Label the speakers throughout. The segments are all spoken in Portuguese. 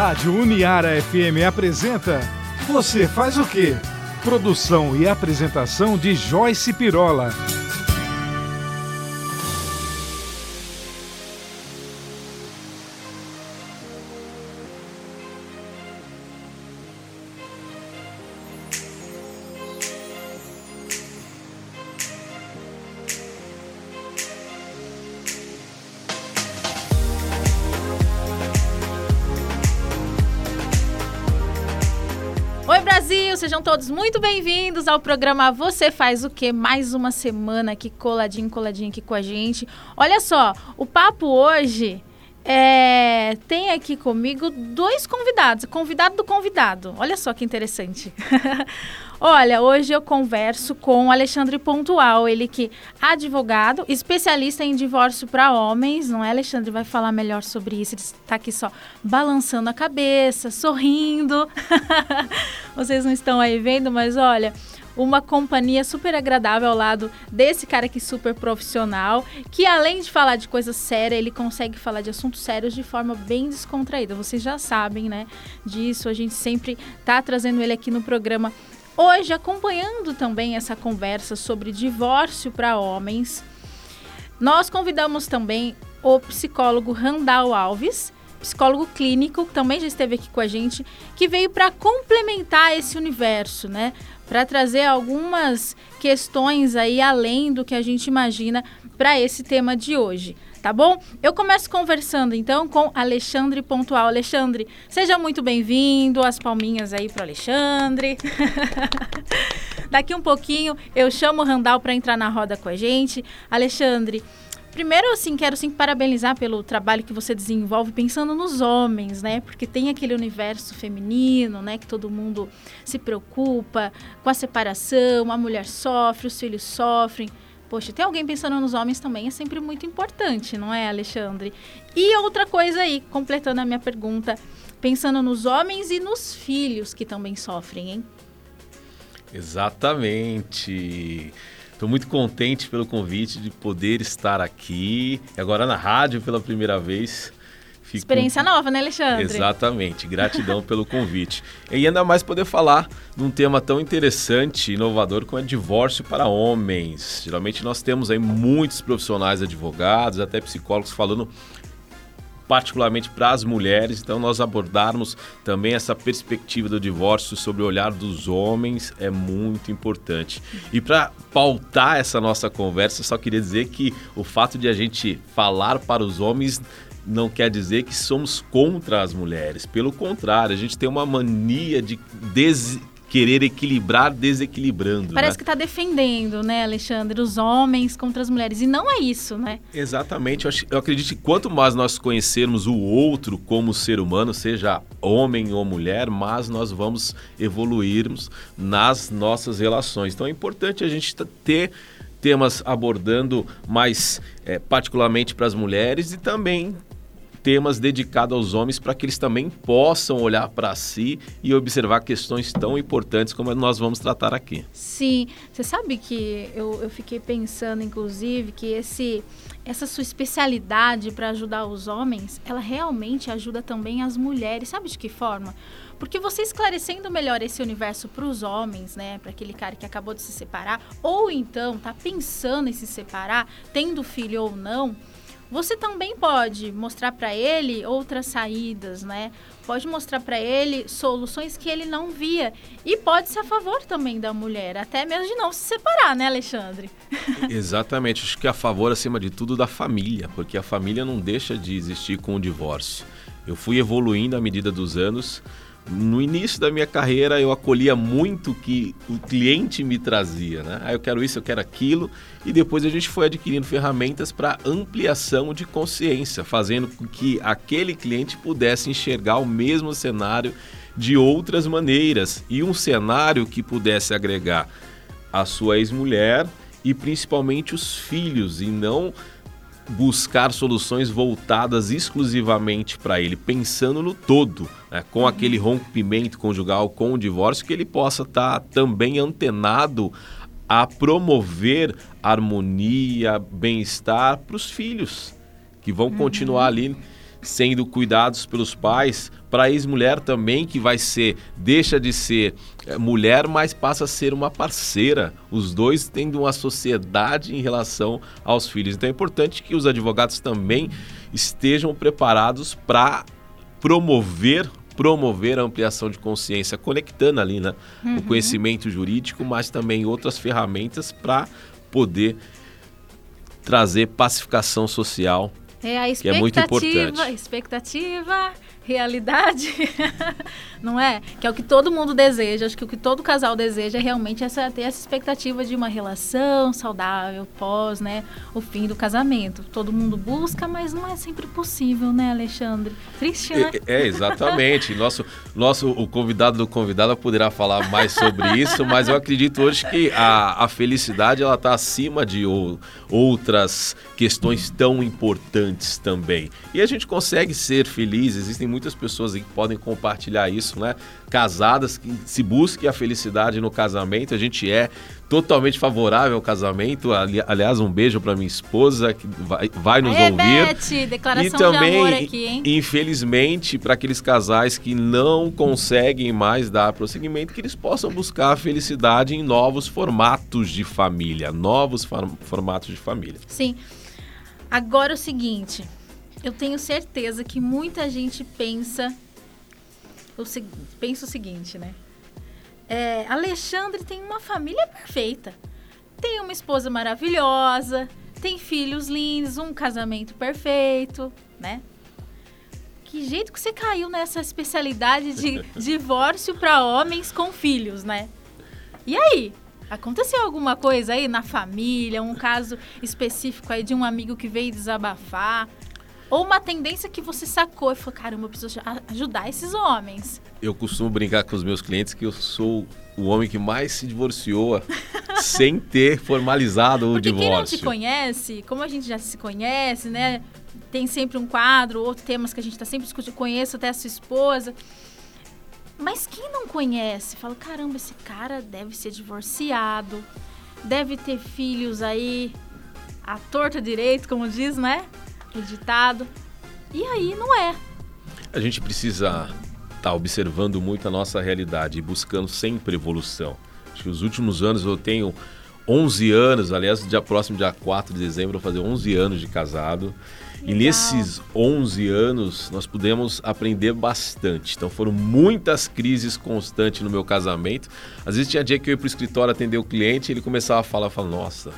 Speaker 1: Rádio Uniara FM apresenta Você faz o quê? Produção e apresentação de Joyce Pirola.
Speaker 2: Todos muito bem-vindos ao programa Você Faz o Quê? Mais uma semana aqui coladinho, coladinho aqui com a gente. Olha só, o papo hoje é, tem aqui comigo dois convidados, convidado do convidado. Olha só que interessante. Olha, hoje eu converso com Alexandre Pontual, ele que é advogado, especialista em divórcio para homens, não é, Alexandre? Vai falar melhor sobre isso. Ele está aqui só balançando a cabeça, sorrindo. Vocês não estão aí vendo, mas olha, uma companhia super agradável ao lado desse cara aqui super profissional, que além de falar de coisas sérias, ele consegue falar de assuntos sérios de forma bem descontraída. Vocês já sabem, né, disso. A gente sempre tá trazendo ele aqui no programa Hoje, acompanhando também essa conversa sobre divórcio para homens, nós convidamos também o psicólogo Randall Alves, psicólogo clínico, que também já esteve aqui com a gente, que veio para complementar esse universo, né? Para trazer algumas questões aí além do que a gente imagina para esse tema de hoje tá bom? Eu começo conversando então com Alexandre Pontual. Alexandre, seja muito bem-vindo. As palminhas aí para Alexandre. Daqui um pouquinho eu chamo o Randall para entrar na roda com a gente. Alexandre, Primeiro, assim, quero sim parabenizar pelo trabalho que você desenvolve pensando nos homens, né? Porque tem aquele universo feminino, né? Que todo mundo se preocupa com a separação, a mulher sofre, os filhos sofrem. Poxa, ter alguém pensando nos homens também é sempre muito importante, não é, Alexandre? E outra coisa aí, completando a minha pergunta, pensando nos homens e nos filhos que também sofrem, hein?
Speaker 3: Exatamente. Estou muito contente pelo convite de poder estar aqui, agora na rádio pela primeira vez.
Speaker 2: Fico... Experiência nova, né, Alexandre?
Speaker 3: Exatamente. Gratidão pelo convite. E ainda mais poder falar de um tema tão interessante e inovador como é divórcio para homens. Geralmente nós temos aí muitos profissionais advogados, até psicólogos falando particularmente para as mulheres. Então, nós abordarmos também essa perspectiva do divórcio sobre o olhar dos homens é muito importante. E para pautar essa nossa conversa, só queria dizer que o fato de a gente falar para os homens não quer dizer que somos contra as mulheres. Pelo contrário, a gente tem uma mania de des querer equilibrar desequilibrando.
Speaker 2: Parece
Speaker 3: né?
Speaker 2: que está defendendo, né, Alexandre, os homens contra as mulheres. E não é isso, né?
Speaker 3: Exatamente. Eu, eu acredito que quanto mais nós conhecermos o outro como ser humano, seja homem ou mulher, mais nós vamos evoluirmos nas nossas relações. Então é importante a gente ter temas abordando mais é, particularmente para as mulheres e também temas dedicados aos homens para que eles também possam olhar para si e observar questões tão importantes como nós vamos tratar aqui.
Speaker 2: Sim, você sabe que eu, eu fiquei pensando, inclusive, que esse essa sua especialidade para ajudar os homens, ela realmente ajuda também as mulheres. Sabe de que forma? Porque você esclarecendo melhor esse universo para os homens, né, para aquele cara que acabou de se separar, ou então tá pensando em se separar, tendo filho ou não, você também pode mostrar para ele outras saídas, né? Pode mostrar para ele soluções que ele não via e pode ser a favor também da mulher, até mesmo de não se separar, né, Alexandre?
Speaker 3: Exatamente, acho que a favor acima de tudo da família, porque a família não deixa de existir com o divórcio. Eu fui evoluindo à medida dos anos no início da minha carreira eu acolhia muito o que o cliente me trazia, né? Ah, eu quero isso, eu quero aquilo, e depois a gente foi adquirindo ferramentas para ampliação de consciência, fazendo com que aquele cliente pudesse enxergar o mesmo cenário de outras maneiras e um cenário que pudesse agregar a sua ex-mulher e principalmente os filhos e não buscar soluções voltadas exclusivamente para ele, pensando no todo, né? com aquele rompimento conjugal, com o divórcio, que ele possa estar tá também antenado a promover harmonia, bem-estar para os filhos, que vão uhum. continuar ali sendo cuidados pelos pais, para a ex-mulher também, que vai ser, deixa de ser é, mulher, mas passa a ser uma parceira. Os dois tendo uma sociedade em relação aos filhos. Então é importante que os advogados também estejam preparados para promover promover a ampliação de consciência, conectando ali né, uhum. o conhecimento jurídico, mas também outras ferramentas para poder trazer pacificação social,
Speaker 2: é a
Speaker 3: que é muito importante.
Speaker 2: Expectativa realidade, não é? Que é o que todo mundo deseja. Acho que o que todo casal deseja é realmente essa, ter essa expectativa de uma relação saudável pós, né, o fim do casamento. Todo mundo busca, mas não é sempre possível, né, Alexandre? Triste, né?
Speaker 3: É, é exatamente. nosso, nosso, o convidado do convidado poderá falar mais sobre isso, mas eu acredito hoje que a, a felicidade ela está acima de ou, outras questões tão importantes também. E a gente consegue ser feliz. Existem muitas pessoas que podem compartilhar isso, né? Casadas que se busque a felicidade no casamento. A gente é totalmente favorável ao casamento. Ali, aliás, um beijo para minha esposa que vai, vai nos Aê, ouvir.
Speaker 2: Beth, declaração e também, de amor aqui, hein?
Speaker 3: infelizmente, para aqueles casais que não conseguem mais dar prosseguimento, que eles possam buscar a felicidade em novos formatos de família, novos formatos de família.
Speaker 2: Sim. Agora o seguinte, eu tenho certeza que muita gente pensa o, pensa o seguinte, né? É, Alexandre tem uma família perfeita. Tem uma esposa maravilhosa, tem filhos lindos, um casamento perfeito, né? Que jeito que você caiu nessa especialidade de divórcio para homens com filhos, né? E aí? Aconteceu alguma coisa aí na família, um caso específico aí de um amigo que veio desabafar? Ou uma tendência que você sacou e falou, caramba, eu preciso ajudar esses homens.
Speaker 3: Eu costumo brincar com os meus clientes que eu sou o homem que mais se divorciou sem ter formalizado o
Speaker 2: Porque
Speaker 3: divórcio.
Speaker 2: Quem não te conhece, como a gente já se conhece, né? Tem sempre um quadro, outros temas que a gente está sempre discutindo. Conheço até a sua esposa. Mas quem não conhece, fala: caramba, esse cara deve ser divorciado, deve ter filhos aí, à torta direito, como diz, né? O ditado. E aí não é.
Speaker 3: A gente precisa estar tá observando muito a nossa realidade e buscando sempre evolução. Acho que os últimos anos eu tenho 11 anos, aliás, dia próximo, dia 4 de dezembro, eu vou fazer 11 anos de casado. Legal. E nesses 11 anos nós pudemos aprender bastante. Então foram muitas crises constantes no meu casamento. Às vezes tinha dia que eu ia para o escritório atender o cliente e ele começava a falar, eu falava, nossa,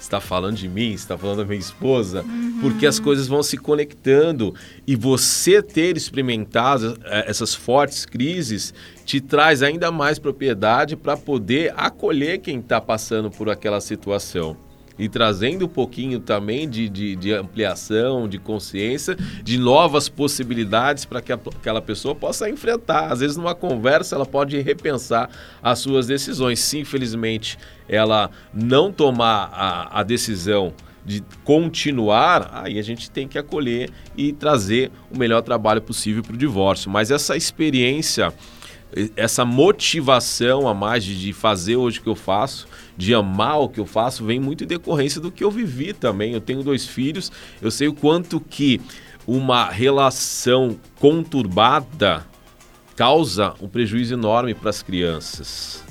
Speaker 3: está falando de mim, está falando da minha esposa, uhum. porque as coisas vão se conectando e você ter experimentado é, essas fortes crises te traz ainda mais propriedade para poder acolher quem está passando por aquela situação e trazendo um pouquinho também de, de, de ampliação, de consciência, de novas possibilidades para que a, aquela pessoa possa enfrentar. Às vezes, numa conversa, ela pode repensar as suas decisões. Se, infelizmente, ela não tomar a, a decisão de continuar, aí a gente tem que acolher e trazer o melhor trabalho possível para o divórcio. Mas essa experiência essa motivação a mais de, fazer hoje o que eu faço, de amar o que eu faço, vem muito em decorrência do que eu vivi também. Eu tenho dois filhos, eu sei o quanto que uma relação conturbada causa um prejuízo enorme para as crianças.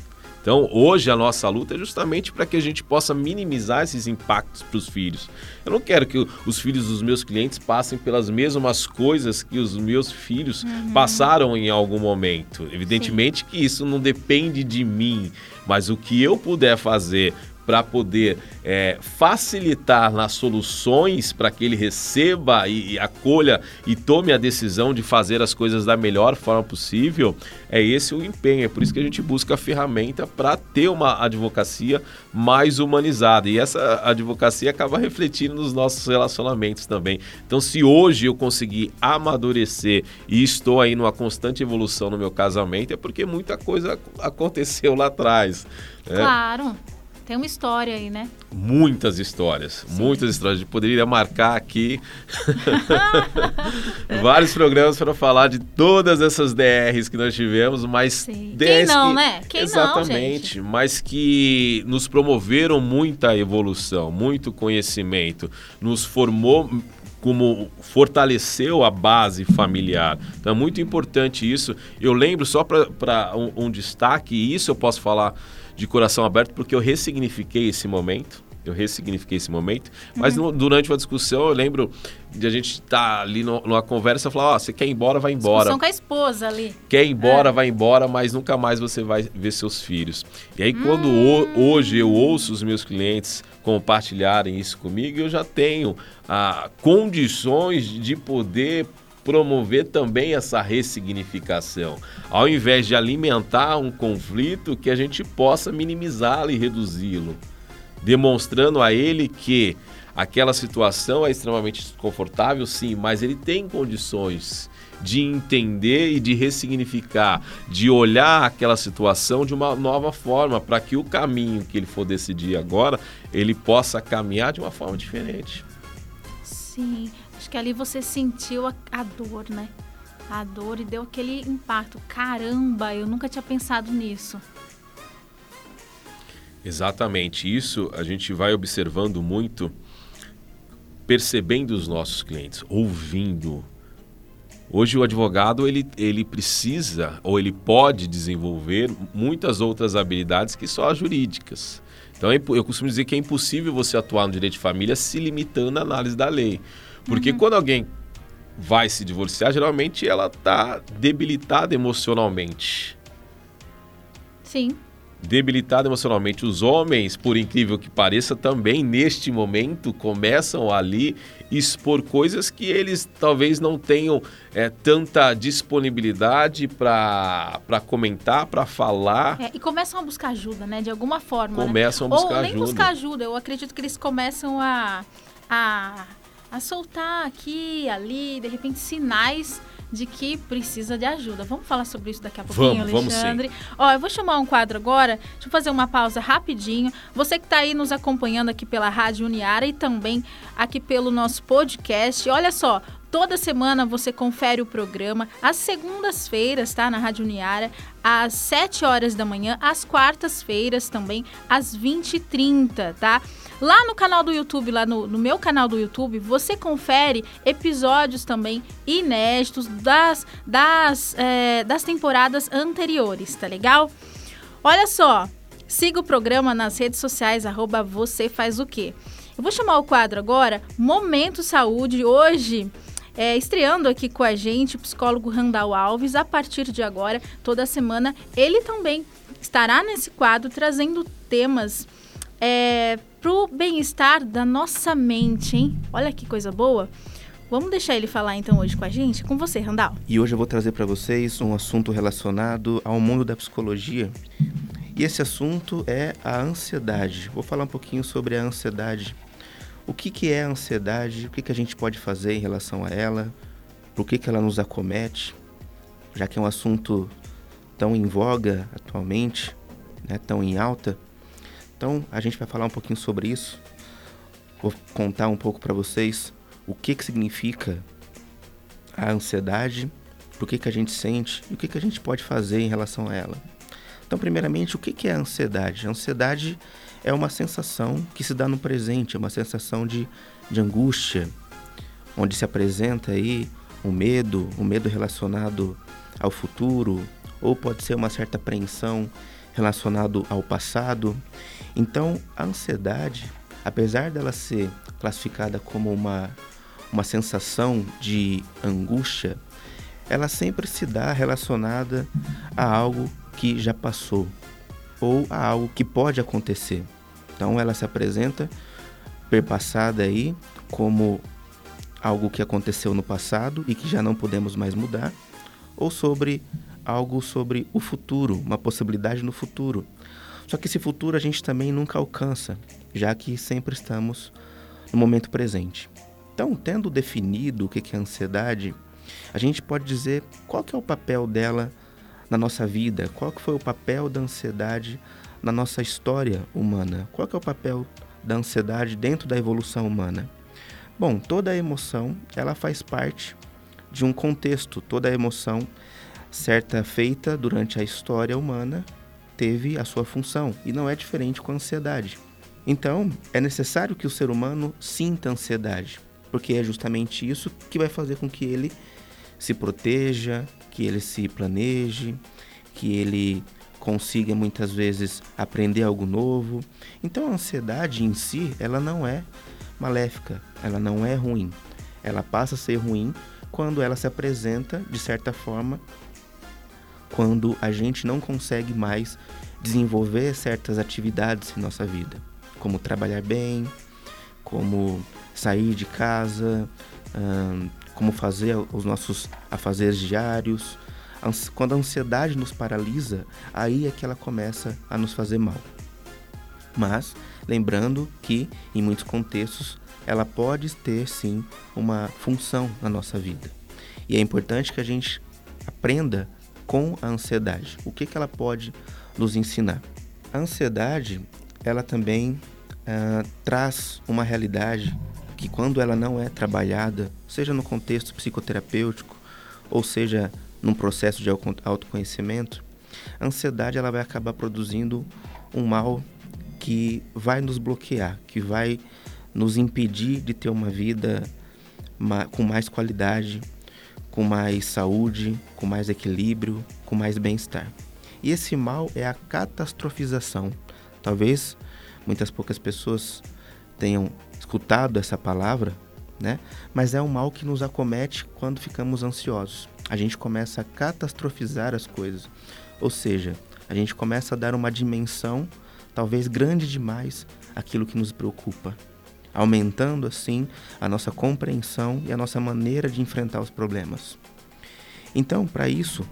Speaker 3: Então, hoje a nossa luta é justamente para que a gente possa minimizar esses impactos para os filhos. Eu não quero que os filhos dos meus clientes passem pelas mesmas coisas que os meus filhos uhum. passaram em algum momento. Evidentemente Sim. que isso não depende de mim, mas o que eu puder fazer para poder é, facilitar nas soluções para que ele receba e, e, acolha e tome a decisão de fazer as coisas da melhor forma possível, é esse o empenho. É por isso que a gente busca a ferramenta para ter uma advocacia mais humanizada. E essa advocacia acaba refletindo nos nossos relacionamentos também. Então, se hoje eu conseguir amadurecer e estou aí numa constante evolução no meu casamento, é porque muita coisa aconteceu lá atrás.
Speaker 2: Né? Claro. Tem uma história aí, né?
Speaker 3: Muitas histórias, Sim. muitas histórias. A gente poderia marcar aqui vários programas para falar de todas essas DRs que nós tivemos, mas
Speaker 2: Sim. Quem não, que... né? Quem
Speaker 3: Exatamente,
Speaker 2: não,
Speaker 3: mas que nos promoveram muita evolução, muito conhecimento, nos formou como fortaleceu a base familiar. Então é muito importante isso. Eu lembro, só para um, um destaque, e isso eu posso falar de coração aberto, porque eu ressignifiquei esse momento eu ressignifiquei esse momento. Mas uhum. no, durante uma discussão, eu lembro de a gente estar tá ali no, numa conversa e falar: Ó, oh, você quer ir embora, vai embora.
Speaker 2: Discussão com a esposa ali.
Speaker 3: Quer ir embora, é. vai embora, mas nunca mais você vai ver seus filhos. E aí, quando o, hoje eu ouço os meus clientes compartilharem isso comigo, eu já tenho ah, condições de poder promover também essa ressignificação. Ao invés de alimentar um conflito, que a gente possa minimizá-lo e reduzi-lo demonstrando a ele que aquela situação é extremamente desconfortável, sim, mas ele tem condições de entender e de ressignificar, de olhar aquela situação de uma nova forma, para que o caminho que ele for decidir agora, ele possa caminhar de uma forma diferente.
Speaker 2: Sim, acho que ali você sentiu a, a dor, né? A dor e deu aquele impacto. Caramba, eu nunca tinha pensado nisso.
Speaker 3: Exatamente. Isso a gente vai observando muito, percebendo os nossos clientes, ouvindo. Hoje o advogado ele, ele precisa ou ele pode desenvolver muitas outras habilidades que só as jurídicas. Então eu costumo dizer que é impossível você atuar no direito de família se limitando à análise da lei. Porque uhum. quando alguém vai se divorciar, geralmente ela está debilitada emocionalmente.
Speaker 2: Sim
Speaker 3: debilitado emocionalmente. Os homens, por incrível que pareça, também neste momento começam ali expor coisas que eles talvez não tenham é, tanta disponibilidade para comentar, para falar.
Speaker 2: É, e começam a buscar ajuda, né? De alguma forma.
Speaker 3: Né? Começam né? a buscar
Speaker 2: Ou
Speaker 3: nem
Speaker 2: ajuda. buscar ajuda. Eu acredito que eles começam a, a, a soltar aqui, ali, de repente, sinais de que precisa de ajuda. Vamos falar sobre isso daqui a pouquinho,
Speaker 3: vamos,
Speaker 2: Alexandre?
Speaker 3: Vamos sim.
Speaker 2: Ó, eu vou chamar um quadro agora. Deixa eu fazer uma pausa rapidinho. Você que está aí nos acompanhando aqui pela Rádio Uniara e também aqui pelo nosso podcast. Olha só, Toda semana você confere o programa às segundas-feiras, tá? Na Rádio Uniara, às 7 horas da manhã, às quartas-feiras também, às 20h30, tá? Lá no canal do YouTube, lá no, no meu canal do YouTube, você confere episódios também inéditos das, das, é, das temporadas anteriores, tá legal? Olha só, siga o programa nas redes sociais, arroba você faz o quê? Eu vou chamar o quadro agora, Momento Saúde, hoje... É, estreando aqui com a gente o psicólogo Randall Alves. A partir de agora, toda semana, ele também estará nesse quadro trazendo temas é, para o bem-estar da nossa mente, hein? Olha que coisa boa. Vamos deixar ele falar então hoje com a gente? Com você, Randall.
Speaker 4: E hoje eu vou trazer para vocês um assunto relacionado ao mundo da psicologia. E esse assunto é a ansiedade. Vou falar um pouquinho sobre a ansiedade. O que, que é a ansiedade? O que, que a gente pode fazer em relação a ela? Por que, que ela nos acomete? Já que é um assunto tão em voga atualmente, né, tão em alta. Então, a gente vai falar um pouquinho sobre isso. Vou contar um pouco para vocês o que, que significa a ansiedade, por que, que a gente sente e o que, que a gente pode fazer em relação a ela. Então, primeiramente, o que, que é a ansiedade? A ansiedade é uma sensação que se dá no presente, é uma sensação de, de angústia, onde se apresenta aí o medo, o medo relacionado ao futuro, ou pode ser uma certa apreensão relacionado ao passado. Então, a ansiedade, apesar dela ser classificada como uma, uma sensação de angústia, ela sempre se dá relacionada a algo que já passou ou a algo que pode acontecer. Então, ela se apresenta perpassada aí como algo que aconteceu no passado e que já não podemos mais mudar, ou sobre algo sobre o futuro, uma possibilidade no futuro. Só que esse futuro a gente também nunca alcança, já que sempre estamos no momento presente. Então, tendo definido o que é ansiedade, a gente pode dizer qual que é o papel dela na nossa vida, qual que foi o papel da ansiedade na nossa história humana, qual que é o papel da ansiedade dentro da evolução humana. Bom, toda emoção ela faz parte de um contexto, toda emoção certa feita durante a história humana teve a sua função e não é diferente com a ansiedade. Então, é necessário que o ser humano sinta ansiedade. porque é justamente isso que vai fazer com que ele se proteja, que ele se planeje, que ele consiga muitas vezes aprender algo novo. Então a ansiedade em si, ela não é maléfica, ela não é ruim. Ela passa a ser ruim quando ela se apresenta de certa forma quando a gente não consegue mais desenvolver certas atividades em nossa vida, como trabalhar bem, como sair de casa, como fazer os nossos afazeres diários, quando a ansiedade nos paralisa, aí é que ela começa a nos fazer mal. Mas lembrando que em muitos contextos ela pode ter sim uma função na nossa vida. E é importante que a gente aprenda com a ansiedade. O que, que ela pode nos ensinar? A ansiedade, ela também uh, traz uma realidade que quando ela não é trabalhada, seja no contexto psicoterapêutico, ou seja num processo de autoconhecimento, a ansiedade ela vai acabar produzindo um mal que vai nos bloquear, que vai nos impedir de ter uma vida com mais qualidade, com mais saúde, com mais equilíbrio, com mais bem-estar. E esse mal é a catastrofização. Talvez muitas poucas pessoas tenham escutado essa palavra, né? Mas é um mal que nos acomete quando ficamos ansiosos a gente começa a catastrofizar as coisas. Ou seja, a gente começa a dar uma dimensão, talvez grande demais, àquilo que nos preocupa, aumentando assim a nossa compreensão e a nossa maneira de enfrentar os problemas. Então, para isso,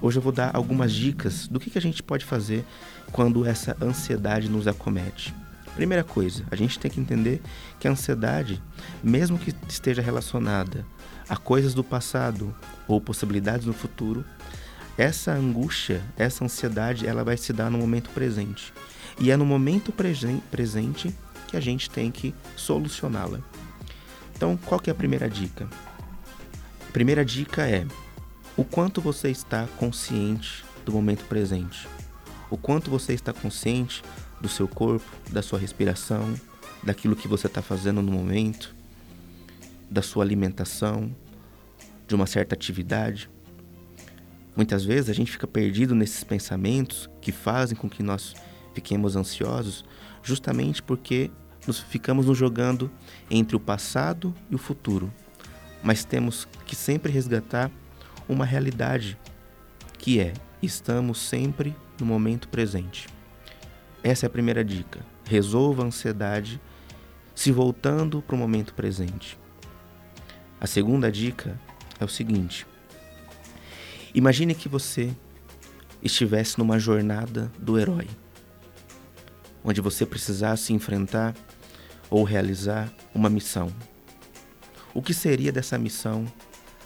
Speaker 4: hoje eu vou dar algumas dicas do que, que a gente pode fazer quando essa ansiedade nos acomete. Primeira coisa, a gente tem que entender que a ansiedade, mesmo que esteja relacionada a coisas do passado ou possibilidades no futuro, essa angústia, essa ansiedade, ela vai se dar no momento presente. E é no momento presente que a gente tem que solucioná-la. Então, qual que é a primeira dica? A primeira dica é o quanto você está consciente do momento presente. O quanto você está consciente do seu corpo, da sua respiração, daquilo que você está fazendo no momento, da sua alimentação, de uma certa atividade. Muitas vezes a gente fica perdido nesses pensamentos que fazem com que nós fiquemos ansiosos, justamente porque nos ficamos nos jogando entre o passado e o futuro. Mas temos que sempre resgatar uma realidade que é estamos sempre no momento presente. Essa é a primeira dica. Resolva a ansiedade se voltando para o momento presente. A segunda dica é o seguinte: imagine que você estivesse numa jornada do herói, onde você precisasse enfrentar ou realizar uma missão. O que seria dessa missão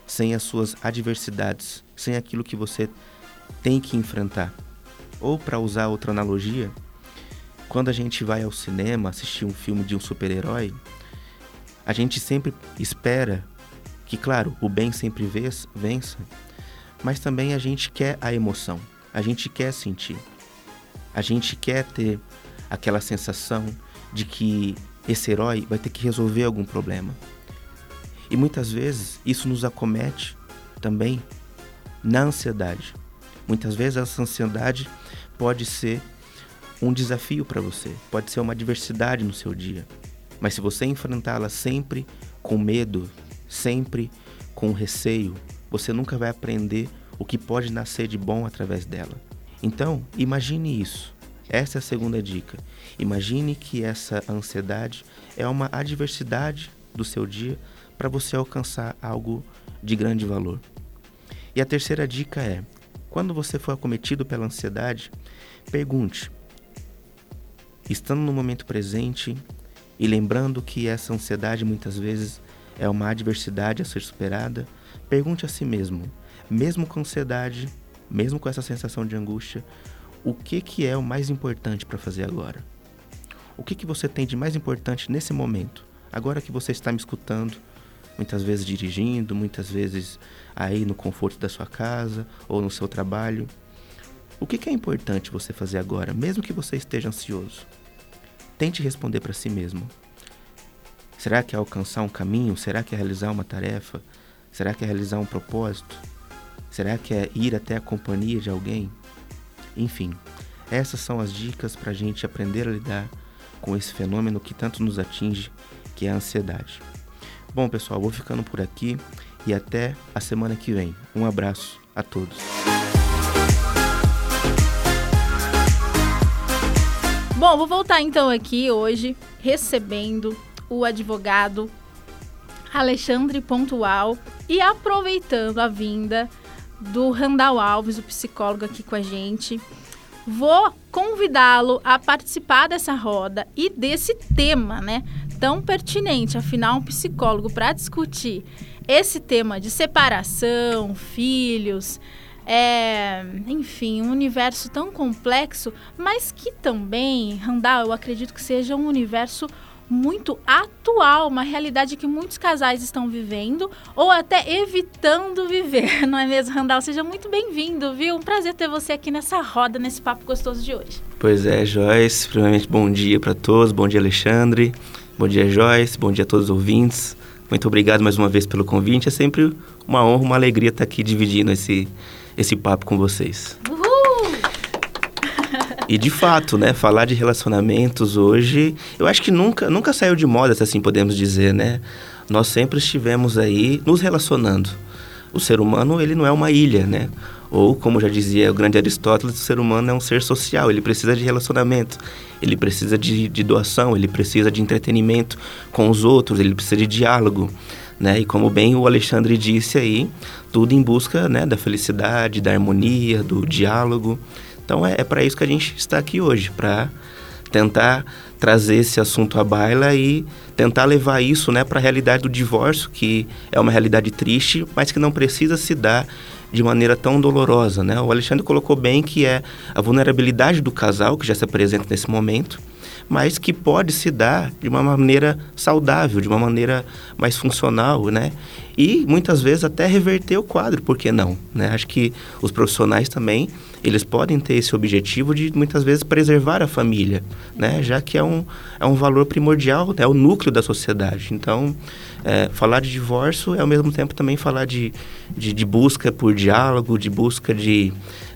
Speaker 4: sem as suas adversidades, sem aquilo que você tem que enfrentar? Ou para usar outra analogia, quando a gente vai ao cinema assistir um filme de um super-herói, a gente sempre espera que, claro, o bem sempre vença, mas também a gente quer a emoção, a gente quer sentir, a gente quer ter aquela sensação de que esse herói vai ter que resolver algum problema. E muitas vezes isso nos acomete também na ansiedade. Muitas vezes essa ansiedade pode ser um desafio para você, pode ser uma adversidade no seu dia. Mas se você enfrentá-la sempre com medo, sempre com receio, você nunca vai aprender o que pode nascer de bom através dela. Então, imagine isso. Essa é a segunda dica. Imagine que essa ansiedade é uma adversidade do seu dia para você alcançar algo de grande valor. E a terceira dica é: quando você for acometido pela ansiedade, pergunte, estando no momento presente e lembrando que essa ansiedade muitas vezes é uma adversidade a ser superada, pergunte a si mesmo, mesmo com ansiedade, mesmo com essa sensação de angústia, o que, que é o mais importante para fazer agora? O que, que você tem de mais importante nesse momento? Agora que você está me escutando, muitas vezes dirigindo, muitas vezes aí no conforto da sua casa ou no seu trabalho. O que, que é importante você fazer agora, mesmo que você esteja ansioso? Tente responder para si mesmo. Será que é alcançar um caminho? Será que é realizar uma tarefa? Será que é realizar um propósito? Será que é ir até a companhia de alguém? Enfim, essas são as dicas para a gente aprender a lidar com esse fenômeno que tanto nos atinge, que é a ansiedade. Bom, pessoal, vou ficando por aqui e até a semana que vem. Um abraço a todos.
Speaker 2: Bom, vou voltar então aqui hoje recebendo o advogado Alexandre Pontual e aproveitando a vinda do Randall Alves, o psicólogo aqui com a gente. Vou convidá-lo a participar dessa roda e desse tema, né? Tão pertinente, afinal, um psicólogo para discutir esse tema de separação, filhos, é, enfim, um universo tão complexo, mas que também, Randall, eu acredito que seja um universo muito atual, uma realidade que muitos casais estão vivendo ou até evitando viver, não é mesmo, Randall? Seja muito bem-vindo, viu? Um prazer ter você aqui nessa roda, nesse papo gostoso de hoje.
Speaker 4: Pois é, Joyce. Primeiramente, bom dia para todos. Bom dia, Alexandre. Bom dia, Joyce. Bom dia a todos os ouvintes. Muito obrigado mais uma vez pelo convite. É sempre uma honra, uma alegria estar aqui dividindo esse, esse papo com vocês. E de fato, né, falar de relacionamentos hoje, eu acho que nunca, nunca saiu de moda, se assim podemos dizer, né? Nós sempre estivemos aí nos relacionando. O ser humano, ele não é uma ilha, né? Ou, como já dizia o grande Aristóteles, o ser humano é um ser social, ele precisa de relacionamento, ele precisa de, de doação, ele precisa de entretenimento com os outros, ele precisa de diálogo. Né? E como bem o Alexandre disse aí, tudo em busca né, da felicidade, da harmonia, do diálogo. Então é, é para isso que a gente está aqui hoje, para tentar trazer esse assunto à baila e tentar levar isso né, para a realidade do divórcio, que é uma realidade triste, mas que não precisa se dar de maneira tão dolorosa. Né? O Alexandre colocou bem que é a vulnerabilidade do casal, que já se apresenta nesse momento, mas que pode se dar de uma maneira saudável, de uma maneira mais funcional, né? E muitas vezes até reverter o quadro, por que não? Né? Acho que os profissionais também eles podem ter esse objetivo de muitas vezes preservar a família, né? Já que é um, é um valor primordial, é o núcleo da sociedade. Então, é, falar de divórcio é ao mesmo tempo também falar de, de, de busca por diálogo, de busca de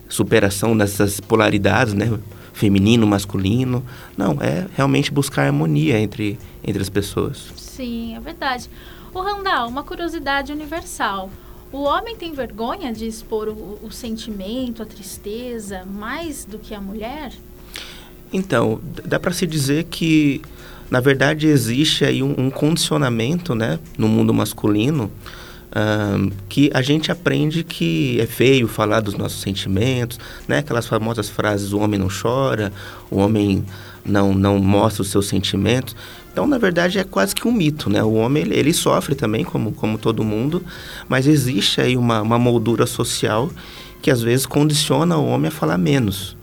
Speaker 4: superação dessas polaridades, né? feminino, masculino. Não, é realmente buscar harmonia entre, entre as pessoas.
Speaker 2: Sim, é verdade. O Randall, uma curiosidade universal. O homem tem vergonha de expor o, o sentimento, a tristeza, mais do que a mulher?
Speaker 4: Então, dá para se dizer que, na verdade, existe aí um, um condicionamento, né, no mundo masculino, que a gente aprende que é feio falar dos nossos sentimentos, né? Aquelas famosas frases: o homem não chora, o homem não, não mostra os seus sentimentos. Então, na verdade, é quase que um mito, né? O homem, ele, ele sofre também, como, como todo mundo, mas existe aí uma, uma moldura social que às vezes condiciona o homem a falar menos.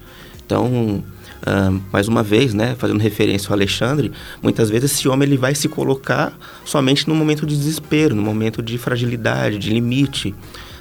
Speaker 4: Então, Uh, mais uma vez, né, fazendo referência ao Alexandre, muitas vezes esse homem ele vai se colocar somente no momento de desespero, no momento de fragilidade, de limite,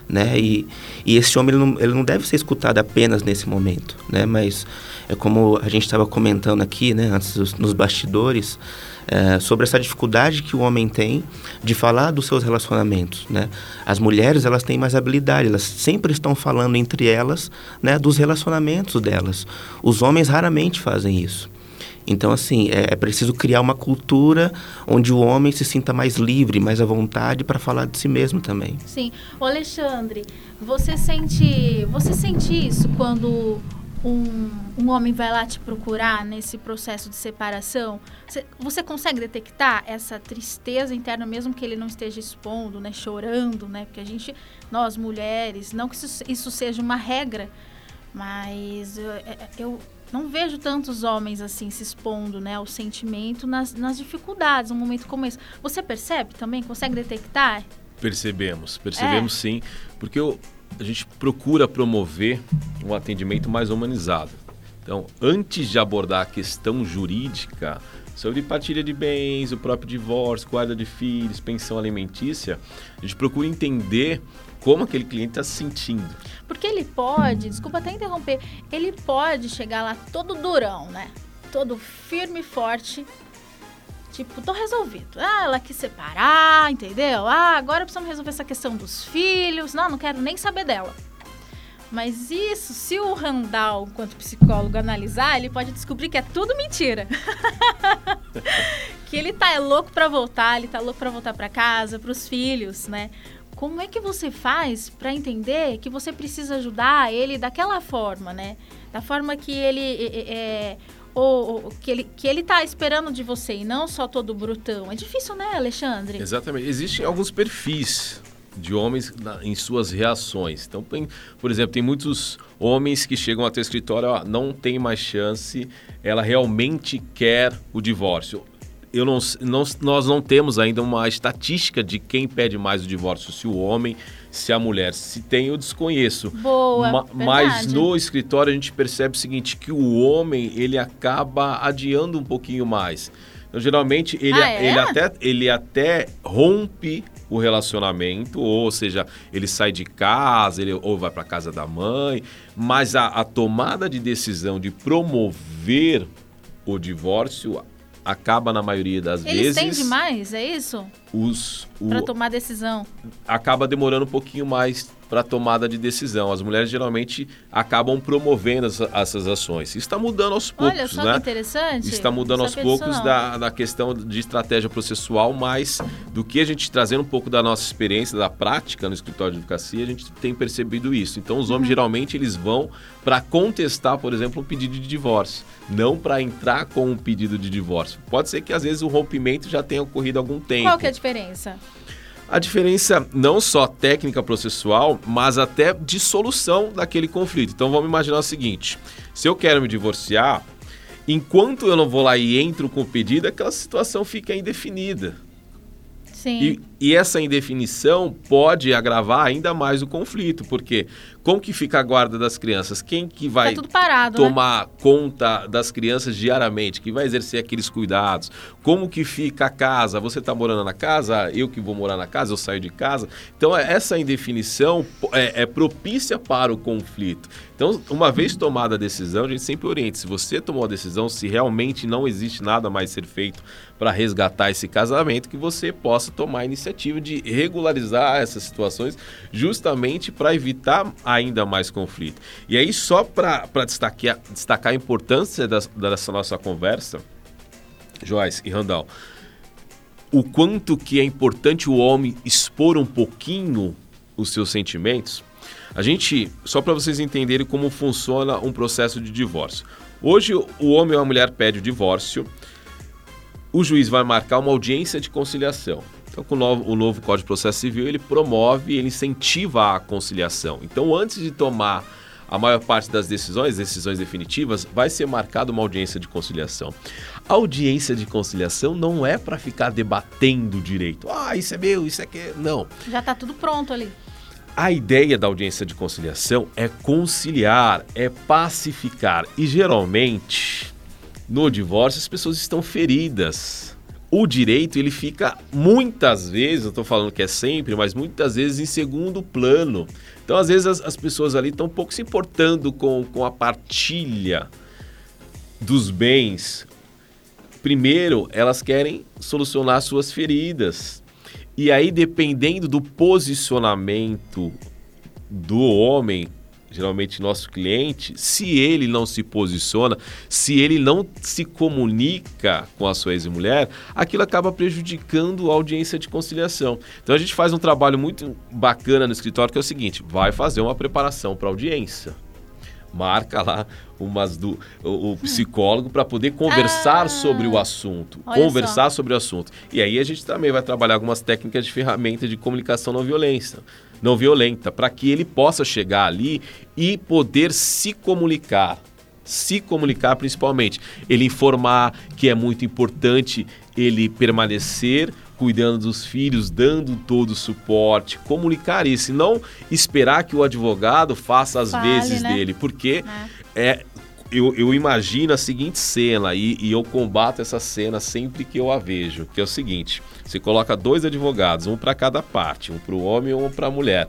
Speaker 4: né? E, e esse homem ele não, ele não deve ser escutado apenas nesse momento, né? Mas é como a gente estava comentando aqui, né, antes nos bastidores, é, sobre essa dificuldade que o homem tem de falar dos seus relacionamentos, né? As mulheres, elas têm mais habilidade, elas sempre estão falando entre elas, né, dos relacionamentos delas. Os homens raramente fazem isso. Então, assim, é, é preciso criar uma cultura onde o homem se sinta mais livre, mais à vontade para falar de si mesmo também.
Speaker 2: Sim. Alexandre, você sente, você sente isso quando um, um homem vai lá te procurar nesse processo de separação, você, você, consegue detectar essa tristeza interna, mesmo que ele não esteja expondo, né, chorando, né? Porque a gente, nós mulheres, não que isso, isso seja uma regra, mas eu, eu, não vejo tantos homens assim se expondo, né, ao sentimento nas, nas dificuldades, um momento como esse. Você percebe também? Consegue detectar?
Speaker 3: Percebemos, percebemos é. sim, porque eu, a gente procura promover um atendimento mais humanizado. Então, antes de abordar a questão jurídica sobre partilha de bens, o próprio divórcio, guarda de filhos, pensão alimentícia, a gente procura entender como aquele cliente está se sentindo.
Speaker 2: Porque ele pode, desculpa até interromper, ele pode chegar lá todo durão, né? Todo firme e forte, Tipo, tô resolvido. Ah, ela quis separar, entendeu? Ah, agora precisamos resolver essa questão dos filhos. Não, não quero nem saber dela. Mas isso, se o Randall, enquanto psicólogo, analisar, ele pode descobrir que é tudo mentira. que ele tá é louco para voltar, ele tá louco para voltar para casa, para os filhos, né? Como é que você faz para entender que você precisa ajudar ele daquela forma, né? Da forma que ele é, é ou, ou, que, ele, que ele tá esperando de você e não só todo brutão. É difícil, né, Alexandre?
Speaker 3: Exatamente. Existem alguns perfis de homens na, em suas reações. Então, tem, por exemplo, tem muitos homens que chegam até o escritório, ó, não tem mais chance, ela realmente quer o divórcio. Eu não, não, nós não temos ainda uma estatística de quem pede mais o divórcio, se o homem, se a mulher. Se tem, eu desconheço.
Speaker 2: Boa,
Speaker 3: Ma, mas no escritório a gente percebe o seguinte, que o homem ele acaba adiando um pouquinho mais. Então, geralmente, ele,
Speaker 2: ah, é?
Speaker 3: ele, até, ele até rompe o relacionamento, ou seja, ele sai de casa, ele ou vai para casa da mãe, mas a, a tomada de decisão de promover o divórcio acaba na maioria das
Speaker 2: Eles
Speaker 3: vezes.
Speaker 2: Eles têm demais, é isso?
Speaker 3: Os
Speaker 2: para tomar decisão.
Speaker 3: Acaba demorando um pouquinho mais para tomada de decisão. As mulheres geralmente acabam promovendo as, essas ações. Está mudando aos poucos,
Speaker 2: Olha só
Speaker 3: né?
Speaker 2: que interessante.
Speaker 3: Está mudando aos poucos da, da questão de estratégia processual, mas do que a gente trazendo um pouco da nossa experiência, da prática no escritório de advocacia, a gente tem percebido isso. Então, os homens uhum. geralmente eles vão para contestar, por exemplo, um pedido de divórcio, não para entrar com um pedido de divórcio. Pode ser que às vezes o rompimento já tenha ocorrido há algum tempo.
Speaker 2: Qual que é a diferença?
Speaker 3: A diferença não só técnica processual, mas até de solução daquele conflito. Então vamos imaginar o seguinte: se eu quero me divorciar, enquanto eu não vou lá e entro com o pedido, aquela situação fica indefinida.
Speaker 2: Sim.
Speaker 3: E, e, essa indefinição pode agravar ainda mais o conflito, porque como que fica a guarda das crianças? Quem que vai
Speaker 2: tá parado,
Speaker 3: né? tomar
Speaker 2: né?
Speaker 3: conta das crianças diariamente? Quem vai exercer aqueles cuidados? Como que fica a casa? Você está morando na casa? Eu que vou morar na casa? Eu saio de casa? Então, é, essa indefinição é, é propícia para o conflito. Então, uma vez tomada a decisão, a gente sempre orienta. Se você tomou a decisão, se realmente não existe nada mais ser feito para resgatar esse casamento, que você possa tomar a iniciativa de regularizar essas situações, justamente para evitar a ainda mais conflito. E aí, só para destacar, destacar a importância dessa nossa conversa, Joyce e Randall, o quanto que é importante o homem expor um pouquinho os seus sentimentos, a gente, só para vocês entenderem como funciona um processo de divórcio. Hoje, o homem ou a mulher pede o divórcio, o juiz vai marcar uma audiência de conciliação. Então, com o novo, o novo Código de Processo Civil, ele promove, ele incentiva a conciliação. Então, antes de tomar a maior parte das decisões, decisões definitivas, vai ser marcada uma audiência de conciliação. A audiência de conciliação não é para ficar debatendo direito. Ah, isso é meu, isso é que não.
Speaker 2: Já está tudo pronto ali.
Speaker 3: A ideia da audiência de conciliação é conciliar, é pacificar. E geralmente, no divórcio, as pessoas estão feridas o direito ele fica muitas vezes, eu estou falando que é sempre, mas muitas vezes em segundo plano. Então, às vezes, as, as pessoas ali estão um pouco se importando com, com a partilha dos bens. Primeiro, elas querem solucionar suas feridas. E aí, dependendo do posicionamento do homem geralmente nosso cliente, se ele não se posiciona, se ele não se comunica com a sua ex-mulher, aquilo acaba prejudicando a audiência de conciliação. Então a gente faz um trabalho muito bacana no escritório que é o seguinte: vai fazer uma preparação para audiência marca lá umas do o, psicólogo para poder conversar ah, sobre o assunto, conversar só. sobre o assunto. E aí a gente também vai trabalhar algumas técnicas de ferramentas de comunicação não violência, não violenta, para que ele possa chegar ali e poder se comunicar se comunicar principalmente. Ele informar que é muito importante ele permanecer cuidando dos filhos, dando todo o suporte, comunicar isso, e não esperar que o advogado faça as Fale, vezes né? dele, porque é. é eu, eu, imagino a seguinte cena e, e, eu combato essa cena sempre que eu a vejo, que é o seguinte: você coloca dois advogados, um para cada parte, um para o homem e um para a mulher.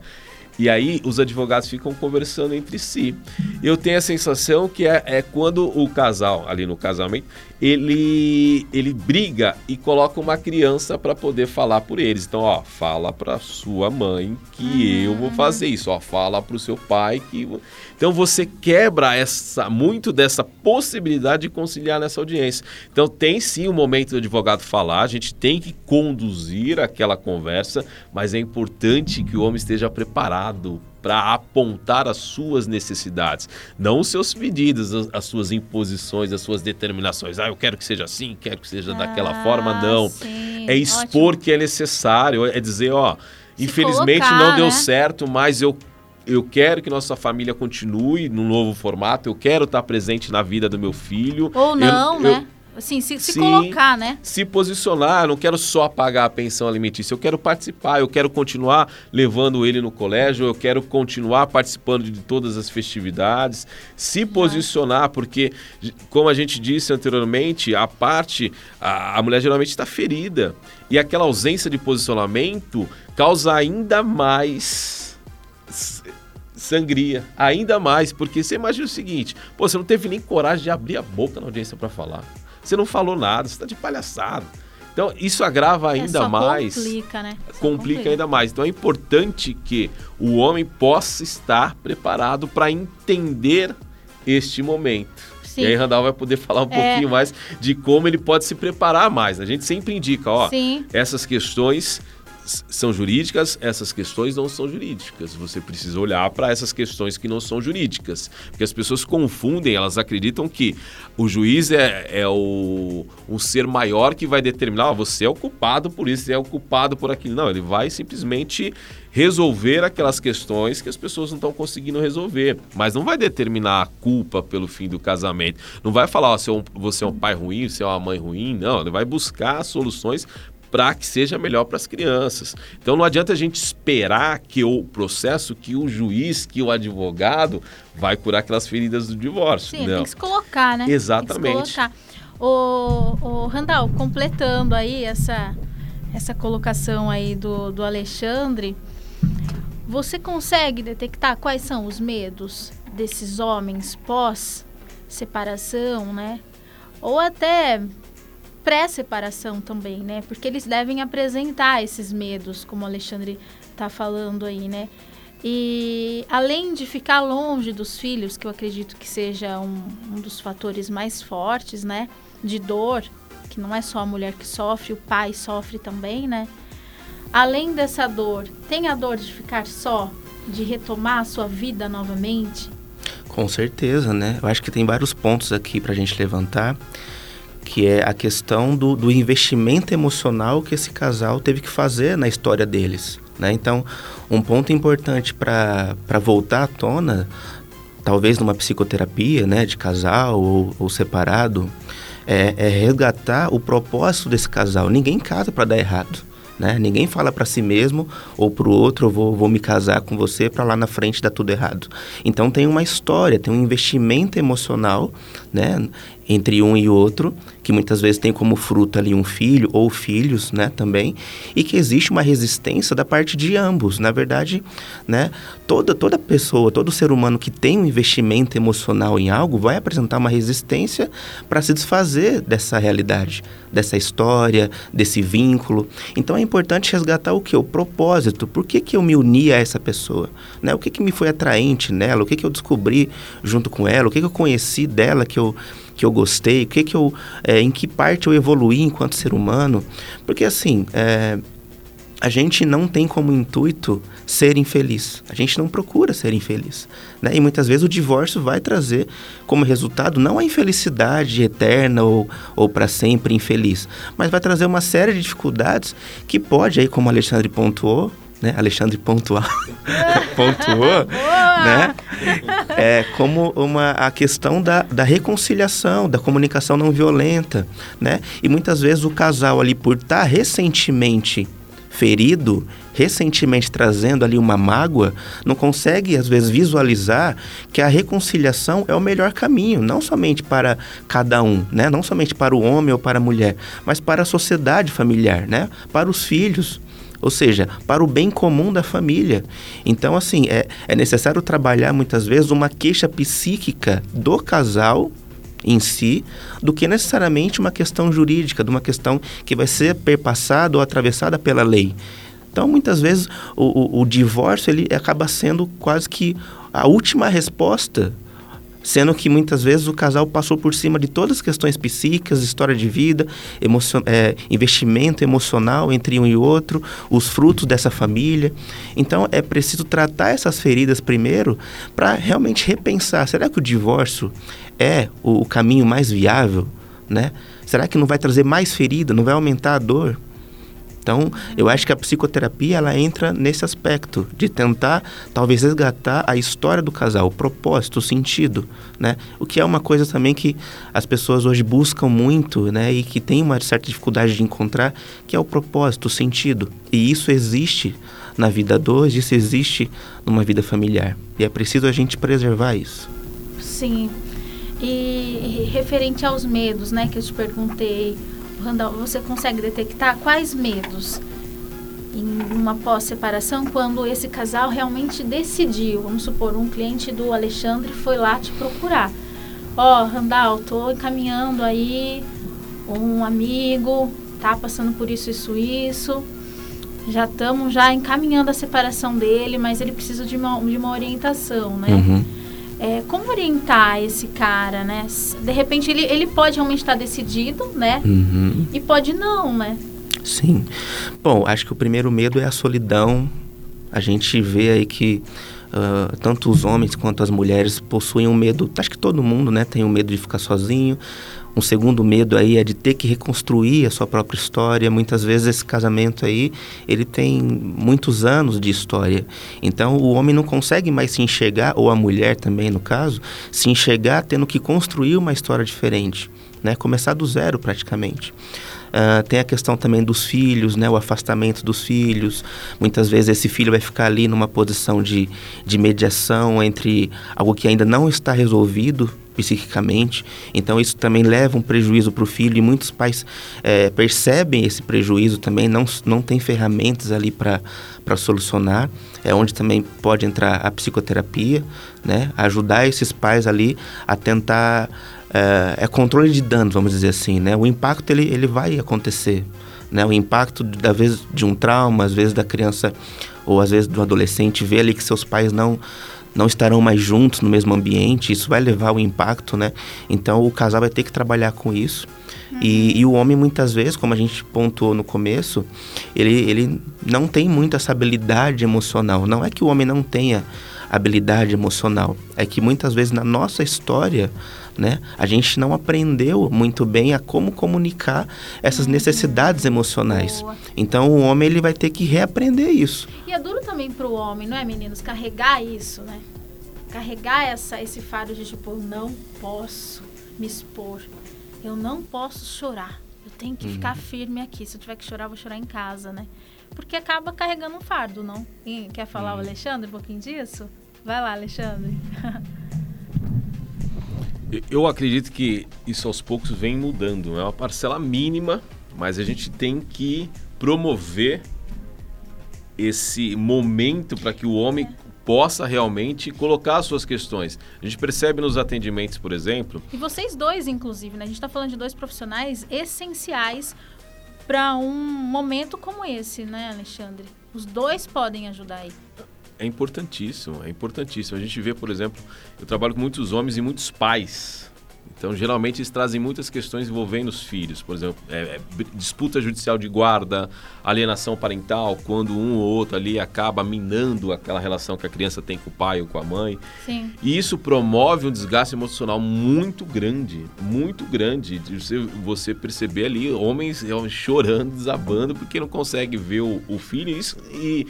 Speaker 3: E aí os advogados ficam conversando entre si. Eu tenho a sensação que é, é quando o casal, ali no casamento, ele ele briga e coloca uma criança para poder falar por eles. Então, ó, fala para sua mãe que eu vou fazer isso, ó, fala para o seu pai que Então você quebra essa muito dessa possibilidade de conciliar nessa audiência. Então tem sim o momento do advogado falar, a gente tem que conduzir aquela conversa, mas é importante que o homem esteja preparado para apontar as suas necessidades, não os seus pedidos, as, suas imposições, as suas determinações. Ah, eu quero que seja assim, quero que seja ah, daquela forma, não. Sim, é expor ótimo. que é necessário, é dizer, ó, Se infelizmente colocar, não deu né? certo, mas eu eu quero que nossa família continue no novo formato, eu quero estar presente na vida do meu filho.
Speaker 2: Ou não, eu, né? Eu, Assim, se, se Sim, colocar, né?
Speaker 3: Se posicionar, eu não quero só pagar a pensão alimentícia, eu quero participar, eu quero continuar levando ele no colégio, eu quero continuar participando de todas as festividades, se posicionar, porque, como a gente disse anteriormente, a parte, a, a mulher geralmente está ferida, e aquela ausência de posicionamento causa ainda mais sangria, ainda mais, porque você imagina o seguinte, pô, você não teve nem coragem de abrir a boca na audiência para falar. Você não falou nada, você está de palhaçada. Então, isso agrava é, ainda é, mais.
Speaker 2: Complica, né?
Speaker 3: Complica, complica ainda mais. Então, é importante que o homem possa estar preparado para entender este momento. Sim. E aí, Randall vai poder falar um é... pouquinho mais de como ele pode se preparar mais. A gente sempre indica, ó, Sim. essas questões são jurídicas, essas questões não são jurídicas. Você precisa olhar para essas questões que não são jurídicas. Porque as pessoas confundem, elas acreditam que o juiz é, é o, um ser maior que vai determinar, ah, você é o culpado por isso, você é o culpado por aquilo. Não, ele vai simplesmente resolver aquelas questões que as pessoas não estão conseguindo resolver. Mas não vai determinar a culpa pelo fim do casamento. Não vai falar, ó, você é um pai ruim, você é uma mãe ruim. Não, ele vai buscar soluções para que seja melhor para as crianças. Então não adianta a gente esperar que o processo, que o juiz, que o advogado vai curar aquelas feridas do divórcio.
Speaker 2: Sim,
Speaker 3: não.
Speaker 2: tem que se colocar, né?
Speaker 3: Exatamente.
Speaker 2: Tem que se O, o Randall, completando aí essa, essa colocação aí do, do Alexandre, você consegue detectar quais são os medos desses homens pós separação, né? Ou até pré-separação também, né? Porque eles devem apresentar esses medos, como o Alexandre está falando aí, né? E além de ficar longe dos filhos, que eu acredito que seja um, um dos fatores mais fortes, né? De dor, que não é só a mulher que sofre, o pai sofre também, né? Além dessa dor, tem a dor de ficar só, de retomar a sua vida novamente?
Speaker 4: Com certeza, né? Eu acho que tem vários pontos aqui para a gente levantar que é a questão do, do investimento emocional que esse casal teve que fazer na história deles. Né? Então, um ponto importante para voltar à tona, talvez numa psicoterapia né, de casal ou, ou separado, é, é resgatar o propósito desse casal. Ninguém casa para dar errado. Né? Ninguém fala para si mesmo ou para o outro, eu vou, vou me casar com você para lá na frente dar tudo errado. Então tem uma história, tem um investimento emocional né? Entre um e outro, que muitas vezes tem como fruto ali um filho ou filhos, né, também, e que existe uma resistência da parte de ambos. Na verdade, né, toda toda pessoa, todo ser humano que tem um investimento emocional em algo vai apresentar uma resistência para se desfazer dessa realidade, dessa história, desse vínculo. Então é importante resgatar o que o propósito. Por que, que eu me uni a essa pessoa, né? O que que me foi atraente nela? O que que eu descobri junto com ela? O que que eu conheci dela que eu que eu gostei, o que que eu, é, em que parte eu evoluí enquanto ser humano, porque assim, é, a gente não tem como intuito ser infeliz. A gente não procura ser infeliz. Né? E muitas vezes o divórcio vai trazer como resultado não a infelicidade eterna ou, ou para sempre infeliz, mas vai trazer uma série de dificuldades que pode, aí, como o Alexandre pontuou, né? Alexandre pontual, pontuou, né? É como uma, a questão da, da reconciliação, da comunicação não violenta, né? E muitas vezes o casal ali, por estar tá recentemente ferido, recentemente trazendo ali uma mágoa, não consegue às vezes visualizar que a reconciliação é o melhor caminho, não somente para cada um, né? Não somente para o homem ou para a mulher, mas para a sociedade familiar, né? Para os filhos, ou seja, para o bem comum da família. Então, assim, é, é necessário trabalhar muitas vezes uma queixa psíquica do casal em si do que necessariamente uma questão jurídica, de uma questão que vai ser perpassada ou atravessada pela lei. Então, muitas vezes, o, o, o divórcio ele acaba sendo quase que a última resposta sendo que muitas vezes o casal passou por cima de todas as questões psíquicas, história de vida, emocion é, investimento emocional entre um e outro, os frutos dessa família. Então é preciso tratar essas feridas primeiro para realmente repensar: será que o divórcio é o, o caminho mais viável? Né? Será que não vai trazer mais ferida, não vai aumentar a dor? Então, eu acho que a psicoterapia ela entra nesse aspecto de tentar talvez resgatar a história do casal, o propósito, o sentido, né? O que é uma coisa também que as pessoas hoje buscam muito, né, e que tem uma certa dificuldade de encontrar, que é o propósito, o sentido. E isso existe na vida dois, isso existe numa vida familiar. E é preciso a gente preservar isso.
Speaker 2: Sim. E referente aos medos, né, que eu te perguntei, Randall, você consegue detectar quais medos em uma pós-separação quando esse casal realmente decidiu? Vamos supor, um cliente do Alexandre foi lá te procurar. Ó, oh, Randall, tô encaminhando aí um amigo, tá passando por isso, isso, isso. Já estamos já encaminhando a separação dele, mas ele precisa de uma, de uma orientação, né? Uhum é, como orientar esse cara, né? De repente ele, ele pode realmente estar decidido, né? Uhum. E pode não, né?
Speaker 4: Sim. Bom, acho que o primeiro medo é a solidão. A gente vê aí que uh, tanto os homens quanto as mulheres possuem um medo. Acho que todo mundo, né, tem o um medo de ficar sozinho. Um segundo medo aí é de ter que reconstruir a sua própria história. Muitas vezes esse casamento aí, ele tem muitos anos de história. Então o homem não consegue mais se enxergar, ou a mulher também no caso, se enxergar tendo que construir uma história diferente, né? Começar do zero praticamente. Uh, tem a questão também dos filhos, né, o afastamento dos filhos. Muitas vezes esse filho vai ficar ali numa posição de, de mediação entre algo que ainda não está resolvido psiquicamente. Então isso também leva um prejuízo para o filho e muitos pais é, percebem esse prejuízo também, não, não tem ferramentas ali para solucionar. É onde também pode entrar a psicoterapia, né? Ajudar esses pais ali a tentar é, é controle de danos, vamos dizer assim, né? O impacto ele, ele vai acontecer, né? O impacto da vez de um trauma, às vezes da criança ou às vezes do adolescente ver ali que seus pais não não estarão mais juntos no mesmo ambiente, isso vai levar o impacto, né? Então o casal vai ter que trabalhar com isso. E, e, o homem, muitas vezes, como a gente pontuou no começo, ele, ele não tem muito essa habilidade emocional. Não é que o homem não tenha habilidade emocional, é que muitas vezes na nossa história né? A gente não aprendeu muito bem a como comunicar essas uhum. necessidades emocionais. Boa. Então o homem ele vai ter que reaprender isso.
Speaker 2: E é duro também para o homem, não é, meninos, carregar isso, né? Carregar essa esse fardo de tipo, eu não posso me expor. Eu não posso chorar. Eu tenho que uhum. ficar firme aqui. Se eu tiver que chorar, vou chorar em casa, né? Porque acaba carregando um fardo, não? quer falar uhum. o Alexandre um pouquinho disso? Vai lá, Alexandre.
Speaker 3: Eu acredito que isso aos poucos vem mudando. É uma parcela mínima, mas a gente tem que promover esse momento para que o homem possa realmente colocar as suas questões. A gente percebe nos atendimentos, por exemplo.
Speaker 2: E vocês dois, inclusive, né? A gente está falando de dois profissionais essenciais para um momento como esse, né, Alexandre? Os dois podem ajudar aí
Speaker 3: é importantíssimo, é importantíssimo. A gente vê, por exemplo, eu trabalho com muitos homens e muitos pais. Então, geralmente, eles trazem muitas questões envolvendo os filhos. Por exemplo, é, é, disputa judicial de guarda, alienação parental, quando um ou outro ali acaba minando aquela relação que a criança tem com o pai ou com a mãe. Sim. E isso promove um desgaste emocional muito grande, muito grande. Você, você perceber ali homens chorando, desabando, porque não consegue ver o, o filho. Isso, e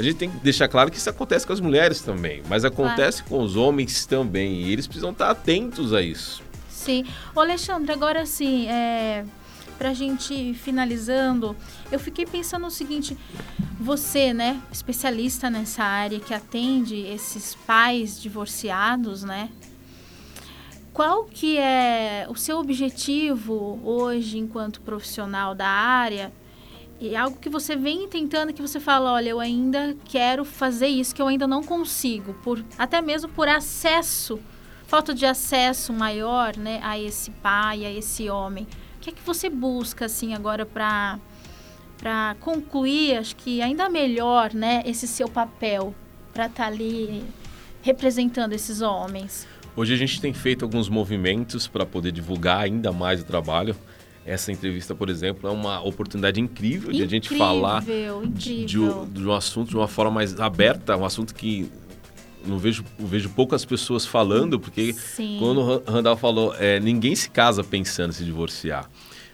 Speaker 3: a gente tem que deixar claro que isso acontece com as mulheres também, mas acontece claro. com os homens também. E eles precisam estar atentos a isso.
Speaker 2: Sim. Ô Alexandre, agora sim, é, pra gente finalizando, eu fiquei pensando o seguinte, você, né, especialista nessa área que atende esses pais divorciados, né? Qual que é o seu objetivo hoje enquanto profissional da área e algo que você vem tentando que você fala, olha, eu ainda quero fazer isso que eu ainda não consigo, por até mesmo por acesso falta de acesso maior, né, a esse pai, a esse homem. O que é que você busca assim agora para para concluir, acho que ainda melhor, né, esse seu papel para estar tá ali representando esses homens?
Speaker 3: Hoje a gente tem feito alguns movimentos para poder divulgar ainda mais o trabalho. Essa entrevista, por exemplo, é uma oportunidade incrível, incrível de a gente falar de, de, um assunto de uma forma mais aberta, um assunto que não vejo, vejo poucas pessoas falando, porque Sim. quando o Randall falou, é, ninguém se casa pensando em se divorciar.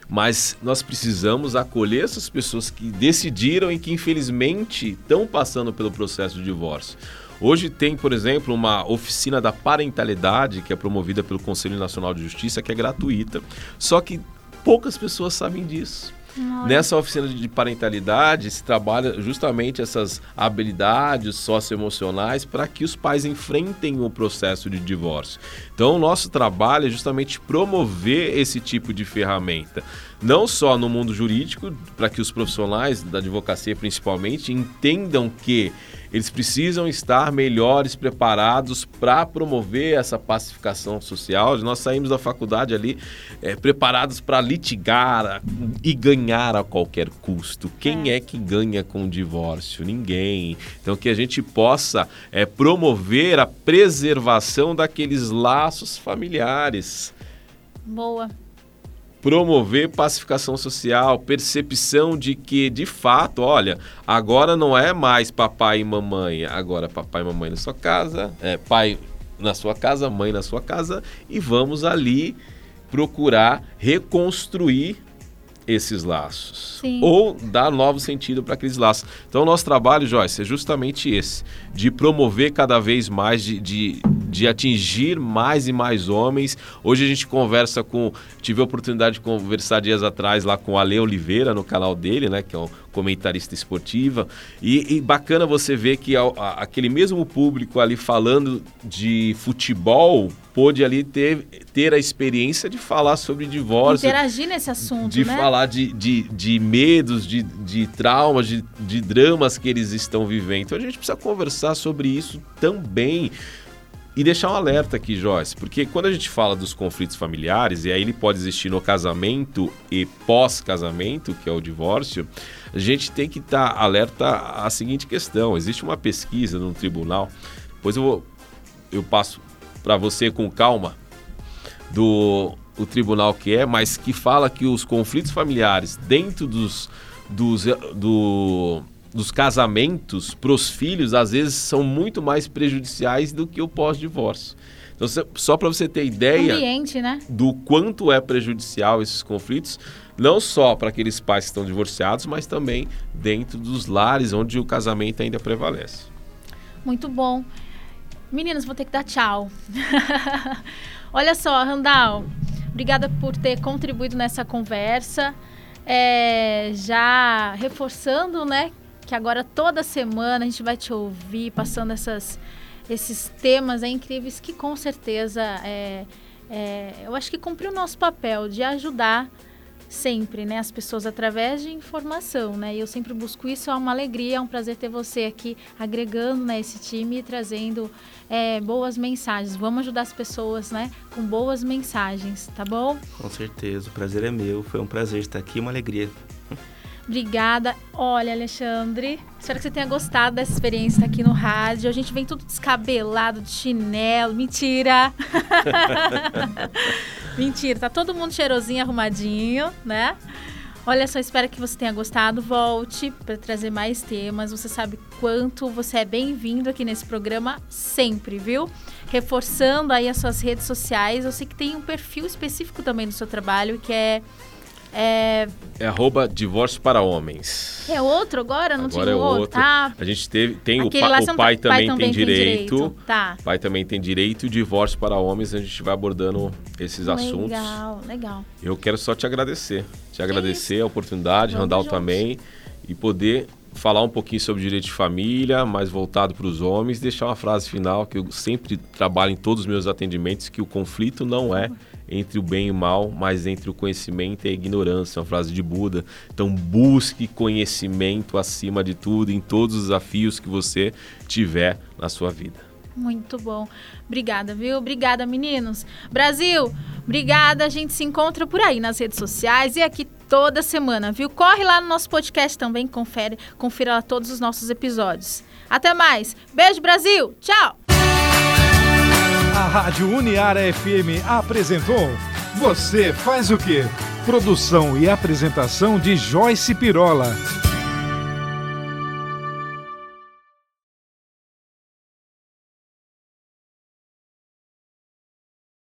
Speaker 3: Mas nós precisamos acolher essas pessoas que decidiram e que infelizmente estão passando pelo processo de divórcio. Hoje tem, por exemplo, uma oficina da parentalidade que é promovida pelo Conselho Nacional de Justiça, que é gratuita. Só que poucas pessoas sabem disso. Nessa oficina de parentalidade se trabalha justamente essas habilidades socioemocionais para que os pais enfrentem o processo de divórcio. Então, o nosso trabalho é justamente promover esse tipo de ferramenta, não só no mundo jurídico, para que os profissionais da advocacia principalmente entendam que eles precisam estar melhores preparados para promover essa pacificação social. Nós saímos da faculdade ali é, preparados para litigar e ganhar a qualquer custo. Quem é. é. que ganha com o divórcio? Ninguém. Então que a gente possa é, promover a preservação daqueles laços familiares.
Speaker 2: Boa
Speaker 3: promover pacificação social, percepção de que, de fato, olha, agora não é mais papai e mamãe, agora papai e mamãe na sua casa, é, pai na sua casa, mãe na sua casa, e vamos ali procurar reconstruir esses laços. Sim. Ou dar novo sentido para aqueles laços. Então, o nosso trabalho, Joyce, é justamente esse: de promover cada vez mais, de, de, de atingir mais e mais homens. Hoje a gente conversa com. Tive a oportunidade de conversar dias atrás lá com o Ale Oliveira no canal dele, né? Que é um comentarista esportiva. E, e bacana você ver que a, a, aquele mesmo público ali falando de futebol pôde ali ter, ter a experiência de falar sobre divórcio.
Speaker 2: Interagir nesse assunto,
Speaker 3: De
Speaker 2: né?
Speaker 3: falar de, de, de medos, de, de traumas, de, de dramas que eles estão vivendo. Então a gente precisa conversar sobre isso também. E deixar um alerta aqui, Joyce, porque quando a gente fala dos conflitos familiares, e aí ele pode existir no casamento e pós-casamento, que é o divórcio, a gente tem que estar tá alerta à seguinte questão: existe uma pesquisa no tribunal, depois eu, vou, eu passo para você com calma do o tribunal que é, mas que fala que os conflitos familiares dentro dos, dos, do dos casamentos para os filhos, às vezes, são muito mais prejudiciais do que o pós-divórcio. Então, só para você ter ideia
Speaker 2: Ambiente, né?
Speaker 3: do quanto é prejudicial esses conflitos, não só para aqueles pais que estão divorciados, mas também dentro dos lares onde o casamento ainda prevalece.
Speaker 2: Muito bom. Meninas, vou ter que dar tchau. Olha só, Randall, obrigada por ter contribuído nessa conversa. É, já reforçando, né, que agora toda semana a gente vai te ouvir passando essas, esses temas é, incríveis que com certeza é, é, eu acho que cumpriu o nosso papel de ajudar sempre, né, as pessoas através de informação, né? E eu sempre busco isso, é uma alegria, é um prazer ter você aqui agregando né, esse time e trazendo é, boas mensagens. Vamos ajudar as pessoas, né, com boas mensagens, tá bom?
Speaker 4: Com certeza, o prazer é meu, foi um prazer estar aqui, uma alegria.
Speaker 2: Obrigada. Olha, Alexandre, espero que você tenha gostado dessa experiência aqui no rádio. A gente vem tudo descabelado, de chinelo. Mentira! Mentira, tá todo mundo cheirosinho, arrumadinho, né? Olha só, espero que você tenha gostado. Volte para trazer mais temas. Você sabe quanto você é bem-vindo aqui nesse programa sempre, viu? Reforçando aí as suas redes sociais. Eu sei que tem um perfil específico também do seu trabalho, que é
Speaker 3: é... é arroba divórcio para homens.
Speaker 2: É outro agora? Não
Speaker 3: agora
Speaker 2: tinha
Speaker 3: é
Speaker 2: outro?
Speaker 3: outro. Tá. A gente teve, tem o, pa, o pai, também pai, também tem, direito. direito.
Speaker 2: Tá.
Speaker 3: O pai também tem direito. O divórcio para homens, a gente vai abordando esses
Speaker 2: legal,
Speaker 3: assuntos.
Speaker 2: Legal, legal.
Speaker 3: Eu quero só te agradecer. Te agradecer a oportunidade, Vamos Randall juntos. também. E poder falar um pouquinho sobre direito de família, mais voltado para os homens, deixar uma frase final que eu sempre trabalho em todos os meus atendimentos, que o conflito não é entre o bem e o mal, mas entre o conhecimento e a ignorância, uma frase de Buda. Então busque conhecimento acima de tudo em todos os desafios que você tiver na sua vida.
Speaker 2: Muito bom. Obrigada, viu? Obrigada, meninos. Brasil, obrigada. A gente se encontra por aí nas redes sociais e aqui toda semana, viu? Corre lá no nosso podcast também, confere, confira lá todos os nossos episódios. Até mais. Beijo, Brasil. Tchau.
Speaker 1: A Rádio Uniara FM apresentou Você faz o quê? Produção e apresentação de Joyce Pirola.